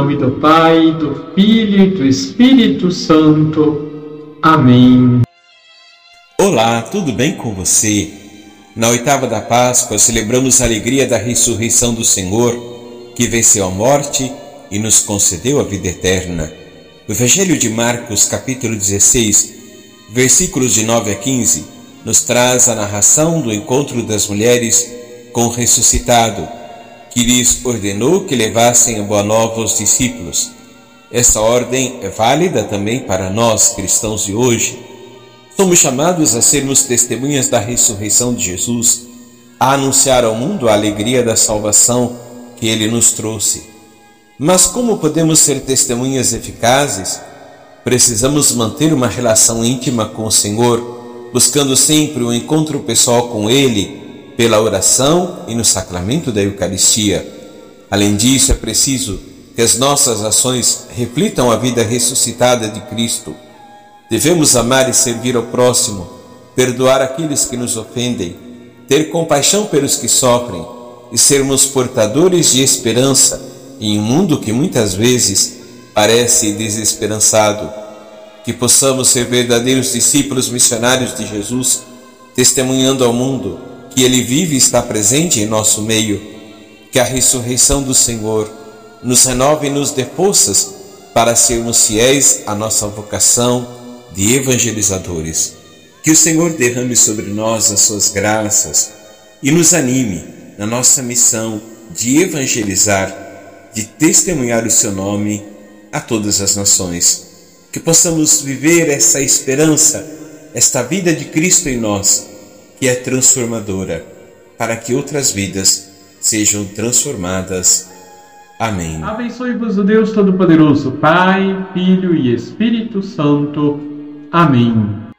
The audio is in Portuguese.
nome do Pai, do Filho e do Espírito Santo. Amém. Olá, tudo bem com você? Na oitava da Páscoa celebramos a alegria da ressurreição do Senhor, que venceu a morte e nos concedeu a vida eterna. O Evangelho de Marcos, capítulo 16, versículos de 9 a 15, nos traz a narração do encontro das mulheres com o ressuscitado, que lhes ordenou que levassem a boa nova aos discípulos. Essa ordem é válida também para nós, cristãos de hoje. Somos chamados a sermos testemunhas da ressurreição de Jesus, a anunciar ao mundo a alegria da salvação que ele nos trouxe. Mas como podemos ser testemunhas eficazes? Precisamos manter uma relação íntima com o Senhor, buscando sempre o um encontro pessoal com Ele, pela oração e no sacramento da Eucaristia. Além disso, é preciso que as nossas ações reflitam a vida ressuscitada de Cristo. Devemos amar e servir ao próximo, perdoar aqueles que nos ofendem, ter compaixão pelos que sofrem e sermos portadores de esperança em um mundo que muitas vezes parece desesperançado. Que possamos ser verdadeiros discípulos missionários de Jesus, testemunhando ao mundo que Ele vive e está presente em nosso meio. Que a ressurreição do Senhor nos renove e nos dê forças para sermos fiéis à nossa vocação de evangelizadores. Que o Senhor derrame sobre nós as suas graças e nos anime na nossa missão de evangelizar de testemunhar o seu nome a todas as nações. Que possamos viver essa esperança, esta vida de Cristo em nós, que é transformadora, para que outras vidas sejam transformadas. Amém. Abençoe-vos o Deus Todo-Poderoso, Pai, Filho e Espírito Santo. Amém.